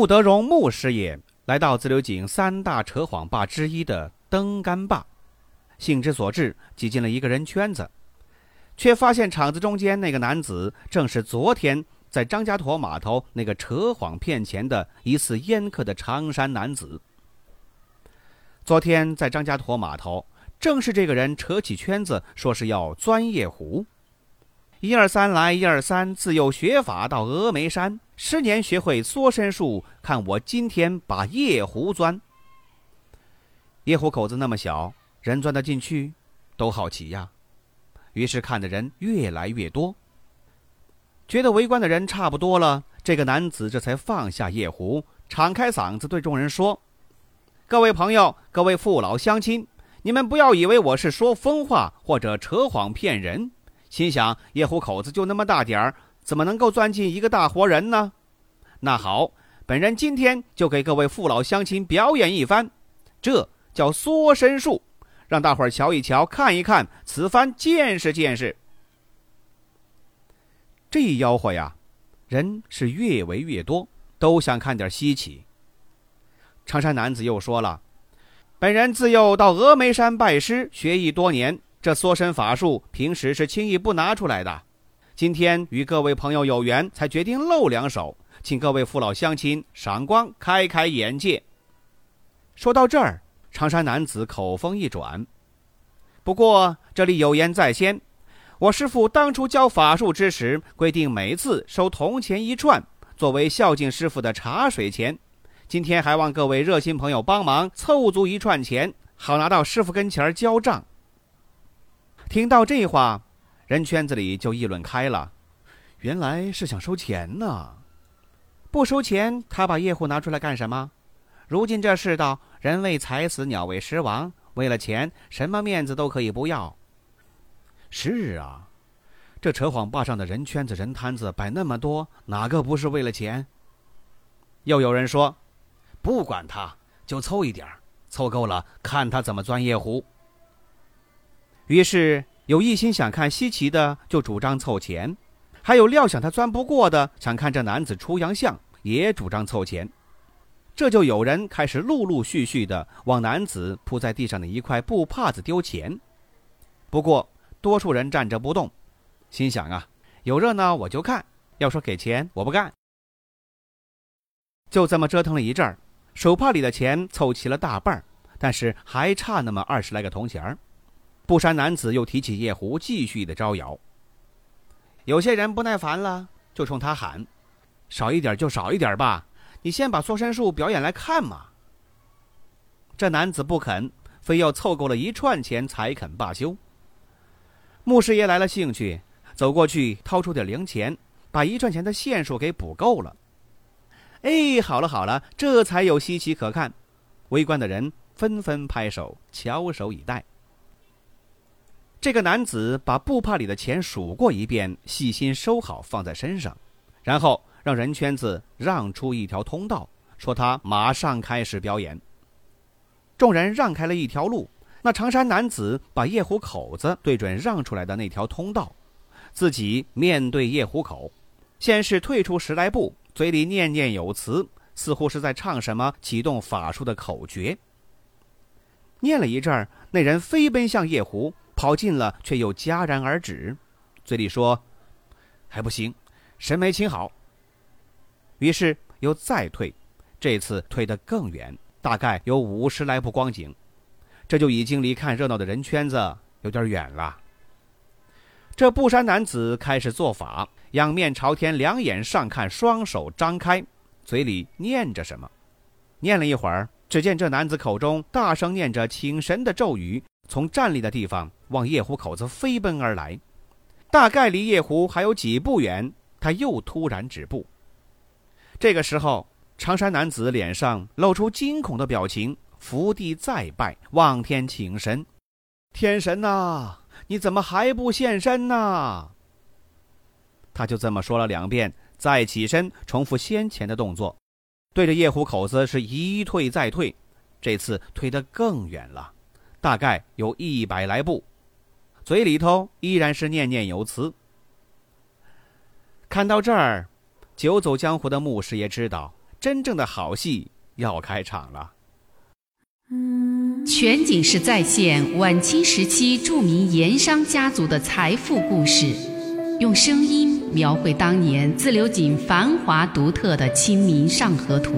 穆德荣牧师也来到自流井三大扯谎坝之一的登杆坝，兴之所至，挤进了一个人圈子，却发现场子中间那个男子正是昨天在张家沱码头那个扯谎骗钱的疑似烟客的长衫男子。昨天在张家沱码头，正是这个人扯起圈子，说是要钻夜壶。一二三来，一二三，自幼学法到峨眉山。十年学会缩身术，看我今天把夜壶钻。夜壶口子那么小，人钻得进去？都好奇呀。于是看的人越来越多。觉得围观的人差不多了，这个男子这才放下夜壶，敞开嗓子对众人说：“各位朋友，各位父老乡亲，你们不要以为我是说疯话或者扯谎骗人。心想夜壶口子就那么大点儿。”怎么能够钻进一个大活人呢？那好，本人今天就给各位父老乡亲表演一番，这叫缩身术，让大伙儿瞧一瞧，看一看，此番见识见识。这一吆喝呀，人是越围越多，都想看点稀奇。长衫男子又说了：“本人自幼到峨眉山拜师学艺多年，这缩身法术平时是轻易不拿出来的。”今天与各位朋友有缘，才决定露两手，请各位父老乡亲赏光，开开眼界。说到这儿，长衫男子口风一转。不过这里有言在先，我师父当初教法术之时，规定每次收铜钱一串，作为孝敬师傅的茶水钱。今天还望各位热心朋友帮忙凑足一串钱，好拿到师傅跟前儿交账。听到这话。人圈子里就议论开了，原来是想收钱呢。不收钱，他把夜壶拿出来干什么？如今这世道，人为财死，鸟为食亡。为了钱，什么面子都可以不要。是啊，这扯谎坝上的人圈子、人摊子摆那么多，哪个不是为了钱？又有人说，不管他，就凑一点凑够了，看他怎么钻夜壶。于是。有一心想看稀奇的，就主张凑钱；还有料想他钻不过的，想看这男子出洋相，也主张凑钱。这就有人开始陆陆续续的往男子铺在地上的一块布帕子丢钱。不过多数人站着不动，心想啊，有热闹我就看，要说给钱我不干。就这么折腾了一阵儿，手帕里的钱凑齐了大半儿，但是还差那么二十来个铜钱儿。布衫男子又提起夜壶，继续的招摇。有些人不耐烦了，就冲他喊：“少一点就少一点吧，你先把缩身术表演来看嘛。”这男子不肯，非要凑够了一串钱才肯罢休。穆师爷来了兴趣，走过去掏出点零钱，把一串钱的线数给补够了。哎，好了好了，这才有稀奇可看。围观的人纷纷拍手，翘首以待。这个男子把布帕里的钱数过一遍，细心收好放在身上，然后让人圈子让出一条通道，说他马上开始表演。众人让开了一条路，那长衫男子把夜壶口子对准让出来的那条通道，自己面对夜壶口，先是退出十来步，嘴里念念有词，似乎是在唱什么启动法术的口诀。念了一阵儿，那人飞奔向夜壶。跑近了，却又戛然而止，嘴里说：“还不行，神没请好。”于是又再退，这次退得更远，大概有五十来步光景，这就已经离看热闹的人圈子有点远了。这布衫男子开始做法，仰面朝天，两眼上看，双手张开，嘴里念着什么。念了一会儿，只见这男子口中大声念着请神的咒语。从站立的地方往夜壶口子飞奔而来，大概离夜壶还有几步远，他又突然止步。这个时候，长衫男子脸上露出惊恐的表情，伏地再拜，望天请神：“天神呐，你怎么还不现身呐？”他就这么说了两遍，再起身重复先前的动作，对着夜壶口子是一退再退，这次退得更远了，大概有一百来步，嘴里头依然是念念有词。看到这儿，久走江湖的牧师也知道。真正的好戏要开场了。全景式再现晚清时期著名盐商家族的财富故事，用声音描绘当年自流井繁华独特的《清明上河图》。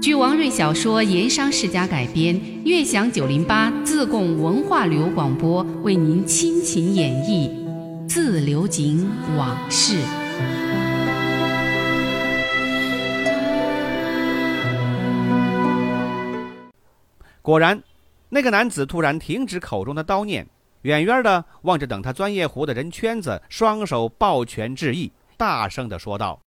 据王瑞小说《盐商世家》改编，悦享九零八自贡文化旅游广播为您倾情演绎《自流井往事》。果然，那个男子突然停止口中的叨念，远远的望着等他钻夜壶的人圈子，双手抱拳致意，大声的说道：“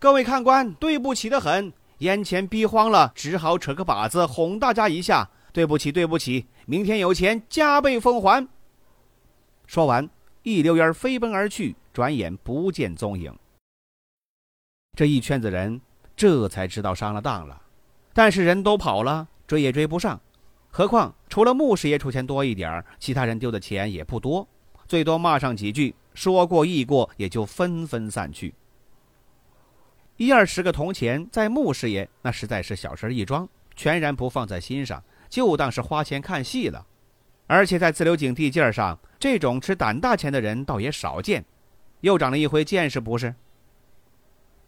各位看官，对不起的很，眼前逼慌了，只好扯个把子哄大家一下。对不起，对不起，明天有钱加倍奉还。”说完，一溜烟飞奔而去，转眼不见踪影。这一圈子人这才知道上了当了，但是人都跑了。追也追不上，何况除了牧师爷出钱多一点其他人丢的钱也不多，最多骂上几句，说过意过，也就纷纷散去。一二十个铜钱在穆师爷那实在是小事一桩，全然不放在心上，就当是花钱看戏了。而且在自流井地界上，这种吃胆大钱的人倒也少见，又长了一回见识，不是？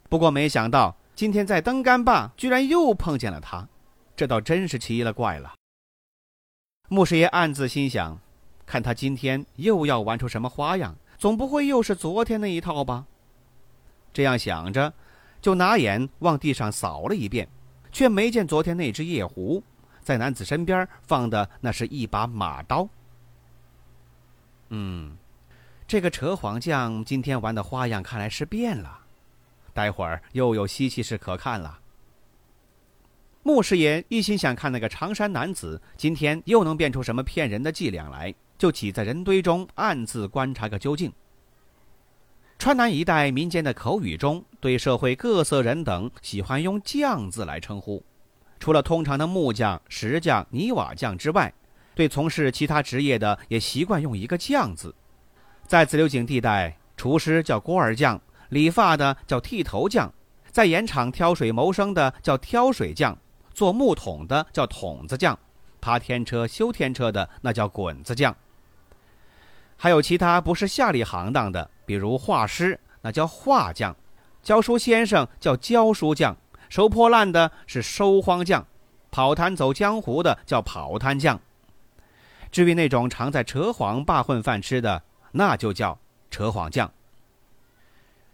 不过没想到今天在登杆坝，居然又碰见了他。这倒真是奇了怪了。穆师爷暗自心想：看他今天又要玩出什么花样，总不会又是昨天那一套吧？这样想着，就拿眼往地上扫了一遍，却没见昨天那只夜壶，在男子身边放的那是一把马刀。嗯，这个扯谎匠今天玩的花样看来是变了，待会儿又有稀奇事可看了。牧师爷一心想看那个长衫男子今天又能变出什么骗人的伎俩来，就挤在人堆中暗自观察个究竟。川南一带民间的口语中，对社会各色人等喜欢用“匠”字来称呼。除了通常的木匠、石匠、泥瓦匠之外，对从事其他职业的也习惯用一个“匠”字。在自流井地带，厨师叫锅儿匠，理发的叫剃头匠，在盐场挑水谋生的叫挑水匠。做木桶的叫桶子匠，爬天车、修天车的那叫滚子匠。还有其他不是下里行当的，比如画师，那叫画匠；教书先生叫教书匠；收破烂的是收荒匠；跑摊走江湖的叫跑摊匠。至于那种常在扯谎罢混饭吃的，那就叫扯谎匠。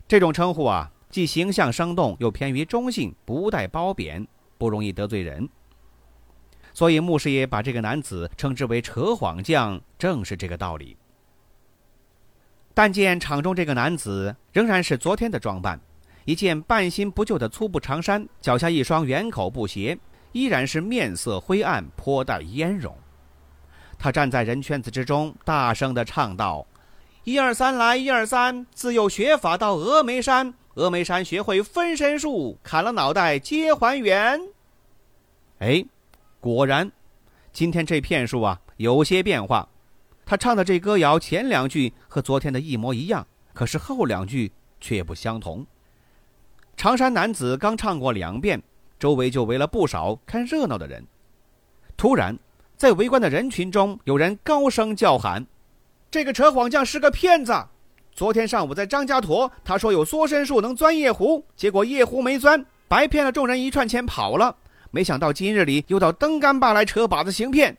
这种称呼啊，既形象生动，又偏于中性，不带褒贬。不容易得罪人，所以牧师爷把这个男子称之为“扯谎匠”，正是这个道理。但见场中这个男子仍然是昨天的装扮，一件半新不旧的粗布长衫，脚下一双圆口布鞋，依然是面色灰暗，颇带烟容。他站在人圈子之中，大声的唱道：“一二三来，一二三，自幼学法到峨眉山。”峨眉山学会分身术，砍了脑袋皆还原。哎，果然，今天这骗术啊有些变化。他唱的这歌谣前两句和昨天的一模一样，可是后两句却不相同。长衫男子刚唱过两遍，周围就围了不少看热闹的人。突然，在围观的人群中，有人高声叫喊：“这个扯谎匠是个骗子！”昨天上午在张家坨，他说有缩身术能钻夜壶，结果夜壶没钻，白骗了众人一串钱跑了。没想到今日里又到登杆坝来扯把子行骗。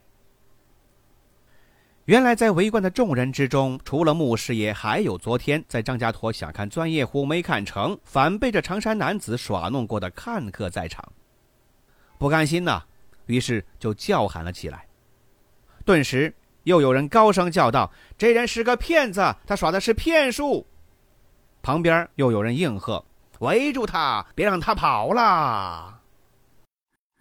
原来在围观的众人之中，除了牧师爷，还有昨天在张家坨想看钻夜壶没看成，反被这长衫男子耍弄过的看客在场。不甘心呐，于是就叫喊了起来。顿时。又有人高声叫道：“这人是个骗子，他耍的是骗术。”旁边又有人应和：“围住他，别让他跑了。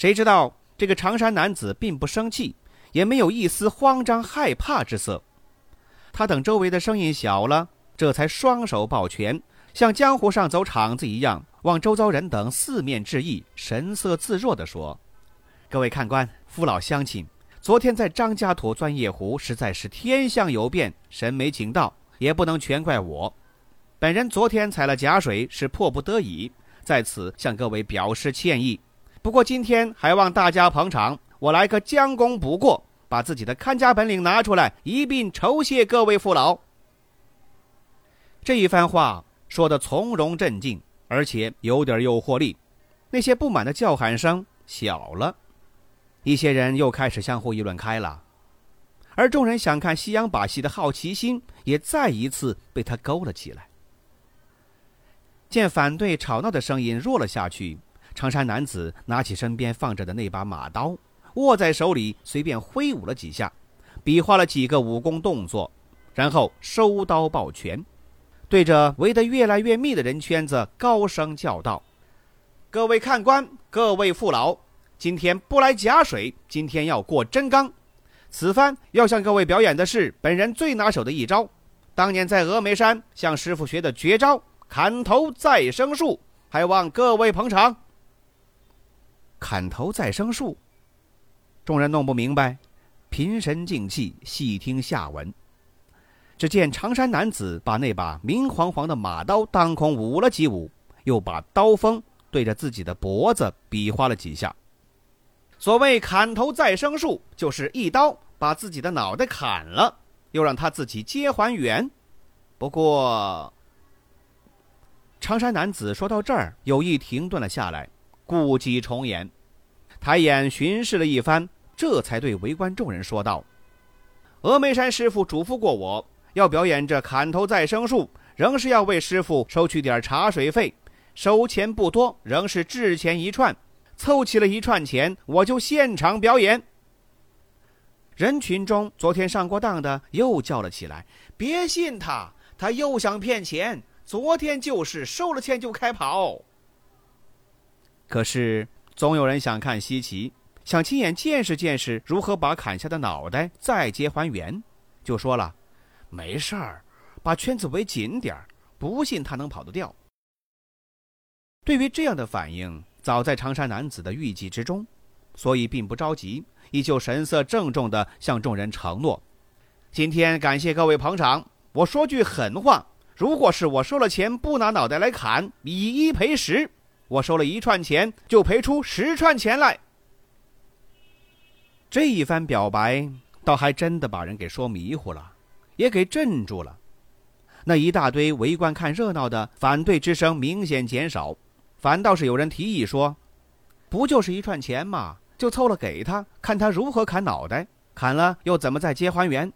谁知道这个长衫男子并不生气，也没有一丝慌张害怕之色。他等周围的声音小了，这才双手抱拳，像江湖上走场子一样，往周遭人等四面致意，神色自若地说：“各位看官、父老乡亲，昨天在张家坨钻夜壶，实在是天象有变，神没请到，也不能全怪我。本人昨天踩了假水，是迫不得已，在此向各位表示歉意。”不过今天还望大家捧场，我来个将功补过，把自己的看家本领拿出来，一并酬谢各位父老。这一番话说的从容镇静，而且有点诱惑力，那些不满的叫喊声小了，一些人又开始相互议论开了，而众人想看西洋把戏的好奇心也再一次被他勾了起来。见反对吵闹的声音弱了下去。长衫男子拿起身边放着的那把马刀，握在手里，随便挥舞了几下，比划了几个武功动作，然后收刀抱拳，对着围得越来越密的人圈子高声叫道：“各位看官，各位父老，今天不来假水，今天要过真刚。此番要向各位表演的是本人最拿手的一招，当年在峨眉山向师傅学的绝招——砍头再生术，还望各位捧场。”砍头再生术，众人弄不明白，平神静气，细听下文。只见长衫男子把那把明晃晃的马刀当空舞了几舞，又把刀锋对着自己的脖子比划了几下。所谓砍头再生术，就是一刀把自己的脑袋砍了，又让他自己接还原。不过，长衫男子说到这儿，有意停顿了下来。故伎重演，抬眼巡视了一番，这才对围观众人说道：“峨眉山师傅嘱咐过我，要表演这砍头再生术，仍是要为师傅收取点茶水费，收钱不多，仍是制钱一串，凑齐了一串钱，我就现场表演。”人群中，昨天上过当的又叫了起来：“别信他，他又想骗钱，昨天就是收了钱就开跑。”可是，总有人想看稀奇，想亲眼见识见识如何把砍下的脑袋再接还原，就说了：“没事儿，把圈子围紧点儿，不信他能跑得掉。”对于这样的反应，早在长衫男子的预计之中，所以并不着急，依旧神色郑重地向众人承诺：“今天感谢各位捧场，我说句狠话，如果是我收了钱不拿脑袋来砍，以一赔十。”我收了一串钱，就赔出十串钱来。这一番表白，倒还真的把人给说迷糊了，也给镇住了。那一大堆围观看热闹的反对之声明显减少，反倒是有人提议说：“不就是一串钱吗？就凑了给他，看他如何砍脑袋。砍了又怎么再接还原？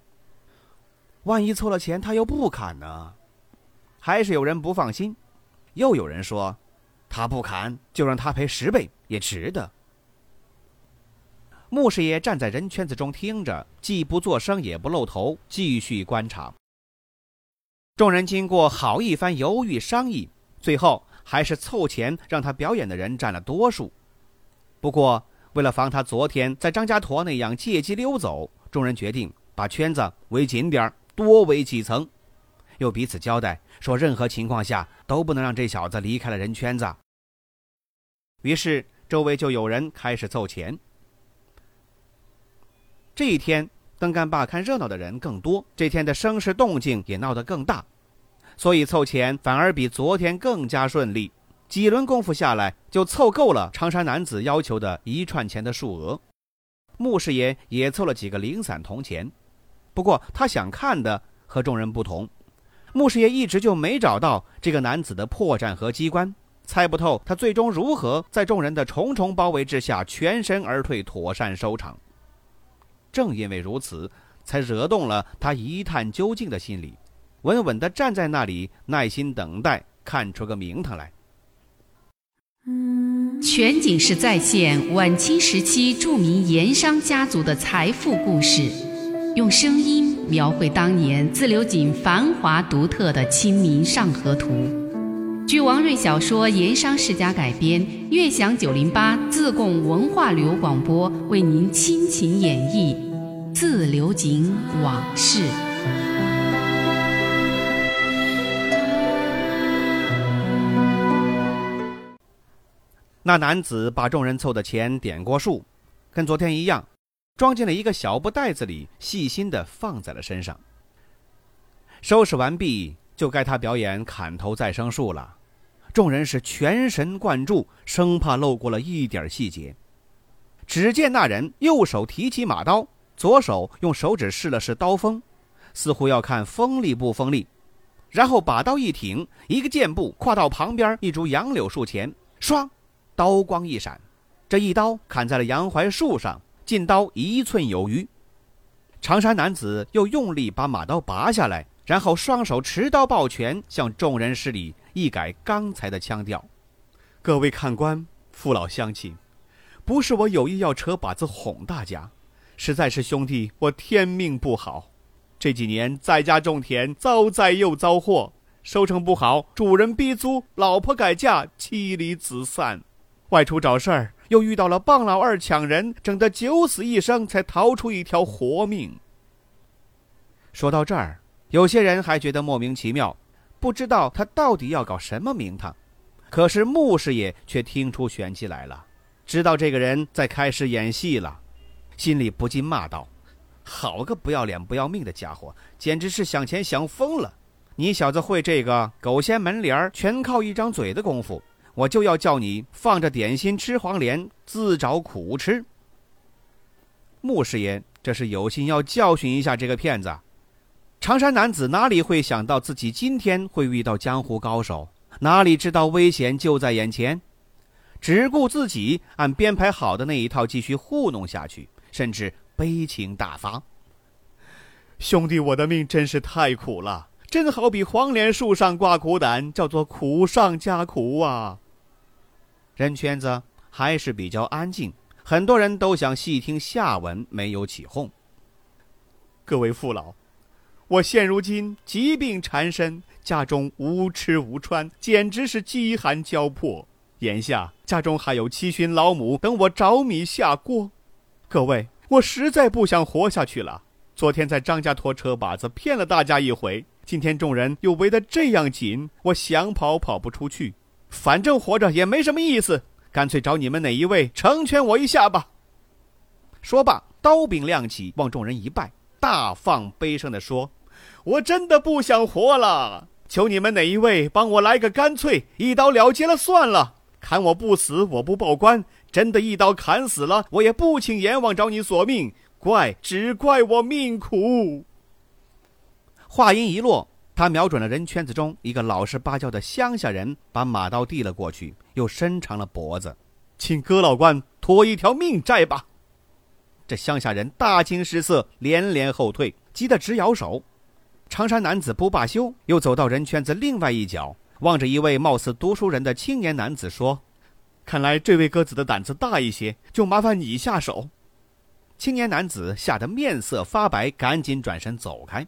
万一凑了钱他又不砍呢？”还是有人不放心，又有人说。他不砍，就让他赔十倍也值得。穆师爷站在人圈子中听着，既不作声，也不露头，继续观察。众人经过好一番犹豫商议，最后还是凑钱让他表演的人占了多数。不过，为了防他昨天在张家坨那样借机溜走，众人决定把圈子围紧点多围几层，又彼此交代说，任何情况下都不能让这小子离开了人圈子。于是，周围就有人开始凑钱。这一天，登干坝看热闹的人更多，这天的声势动静也闹得更大，所以凑钱反而比昨天更加顺利。几轮功夫下来，就凑够了长衫男子要求的一串钱的数额。穆师爷也凑了几个零散铜钱，不过他想看的和众人不同，穆师爷一直就没找到这个男子的破绽和机关，猜不透他最终如何在众人的重重包围之下全身而退，妥善收场。正因为如此，才惹动了他一探究竟的心理，稳稳地站在那里，耐心等待，看出个名堂来。全景式再现晚清时期著名盐商家族的财富故事，用声音描绘当年自流井繁华独特的《清明上河图》。据王瑞小说《盐商世家》改编，悦享九零八自贡文化旅游广播为您倾情演绎《自流井往事》。那男子把众人凑的钱点过数，跟昨天一样，装进了一个小布袋子里，细心的放在了身上。收拾完毕，就该他表演砍头再生术了。众人是全神贯注，生怕漏过了一点细节。只见那人右手提起马刀，左手用手指试了试刀锋，似乎要看锋利不锋利，然后把刀一挺，一个箭步跨到旁边一株杨柳树前，唰。刀光一闪，这一刀砍在了杨槐树上，进刀一寸有余。长衫男子又用力把马刀拔下来，然后双手持刀抱拳，向众人施礼，一改刚才的腔调：“各位看官、父老乡亲，不是我有意要扯把子哄大家，实在是兄弟我天命不好，这几年在家种田，遭灾又遭祸，收成不好，主人逼租，老婆改嫁，妻离子散。”外出找事儿，又遇到了棒老二抢人，整得九死一生，才逃出一条活命。说到这儿，有些人还觉得莫名其妙，不知道他到底要搞什么名堂。可是穆师爷却听出玄机来了，知道这个人在开始演戏了，心里不禁骂道：“好个不要脸不要命的家伙，简直是想钱想疯了！你小子会这个狗掀门帘全靠一张嘴的功夫。”我就要叫你放着点心吃黄连，自找苦吃。穆师爷这是有心要教训一下这个骗子。长衫男子哪里会想到自己今天会遇到江湖高手？哪里知道危险就在眼前？只顾自己按编排好的那一套继续糊弄下去，甚至悲情大发。兄弟，我的命真是太苦了，真好比黄连树上挂苦胆，叫做苦上加苦啊！人圈子还是比较安静，很多人都想细听下文，没有起哄。各位父老，我现如今疾病缠身，家中无吃无穿，简直是饥寒交迫。眼下家中还有七旬老母等我找米下锅。各位，我实在不想活下去了。昨天在张家拖车把子骗了大家一回，今天众人又围得这样紧，我想跑跑不出去。反正活着也没什么意思，干脆找你们哪一位成全我一下吧。说罢，刀柄亮起，望众人一拜，大放悲声地说：“我真的不想活了，求你们哪一位帮我来个干脆，一刀了结了算了。砍我不死，我不报官。真的一刀砍死了，我也不请阎王找你索命。怪只怪我命苦。”话音一落。他瞄准了人圈子中一个老实巴交的乡下人，把马刀递了过去，又伸长了脖子，请哥老官托一条命债吧。这乡下人大惊失色，连连后退，急得直摇手。长衫男子不罢休，又走到人圈子另外一角，望着一位貌似读书人的青年男子说：“看来这位哥子的胆子大一些，就麻烦你下手。”青年男子吓得面色发白，赶紧转身走开。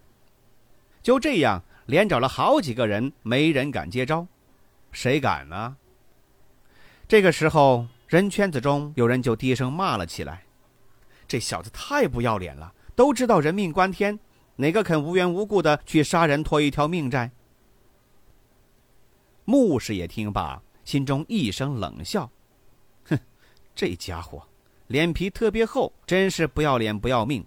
就这样。连找了好几个人，没人敢接招，谁敢呢？这个时候，人圈子中有人就低声骂了起来：“这小子太不要脸了！都知道人命关天，哪个肯无缘无故的去杀人，拖一条命债？”穆师也听罢，心中一声冷笑：“哼，这家伙脸皮特别厚，真是不要脸不要命！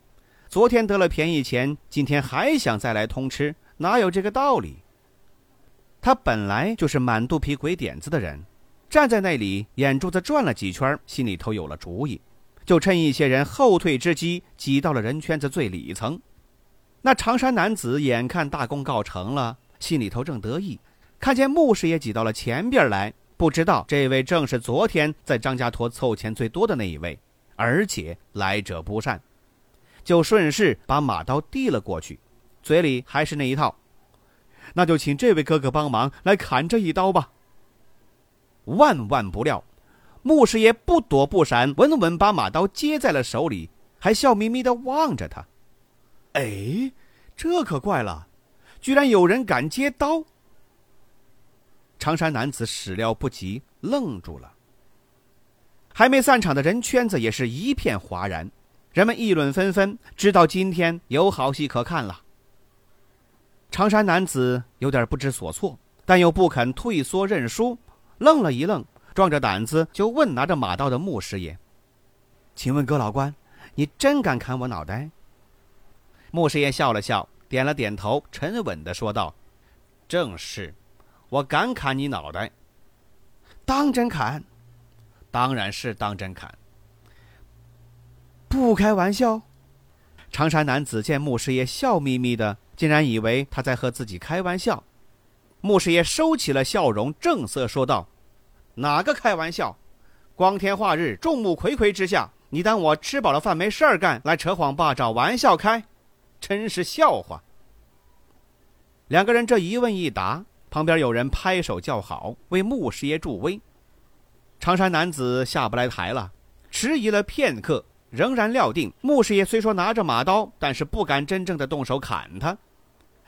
昨天得了便宜钱，今天还想再来通吃。”哪有这个道理？他本来就是满肚皮鬼点子的人，站在那里，眼珠子转了几圈，心里头有了主意，就趁一些人后退之机，挤到了人圈子最里层。那长衫男子眼看大功告成了，心里头正得意，看见穆师也挤到了前边来，不知道这位正是昨天在张家坨凑钱最多的那一位，而且来者不善，就顺势把马刀递了过去，嘴里还是那一套：“那就请这位哥哥帮忙来砍这一刀吧。”万万不料，穆师爷不躲不闪，稳稳把马刀接在了手里，还笑眯眯的望着他。哎，这可怪了，居然有人敢接刀！长衫男子始料不及，愣住了。还没散场的人圈子也是一片哗然，人们议论纷纷，知道今天有好戏可看了。长衫男子有点不知所措，但又不肯退缩认输。愣了一愣，壮着胆子就问拿着马刀的穆师爷：“请问哥老官，你真敢砍我脑袋？”穆师爷笑了笑，点了点头，沉稳的说道：“正是，我敢砍你脑袋。当真砍？当然是当真砍。不开玩笑。”长衫男子见穆师爷笑眯眯的，竟然以为他在和自己开玩笑。穆师爷收起了笑容，正色说道：“哪个开玩笑？光天化日，众目睽睽之下，你当我吃饱了饭没事儿干，来扯谎吧找玩笑开？真是笑话！”两个人这一问一答，旁边有人拍手叫好，为穆师爷助威。长衫男子下不来台了，迟疑了片刻，仍然料定穆师爷虽说拿着马刀，但是不敢真正的动手砍他。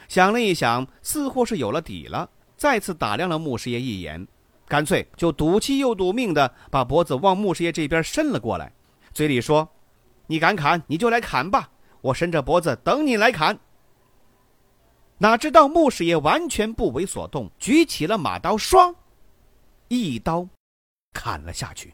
想了一想，似乎是有了底了，再次打量了穆师爷一眼，干脆就赌气又赌命的把脖子往穆师爷这边伸了过来，嘴里说：“你敢砍，你就来砍吧，我伸着脖子等你来砍。”哪知道穆师爷完全不为所动，举起了马刀，唰，一刀砍了下去。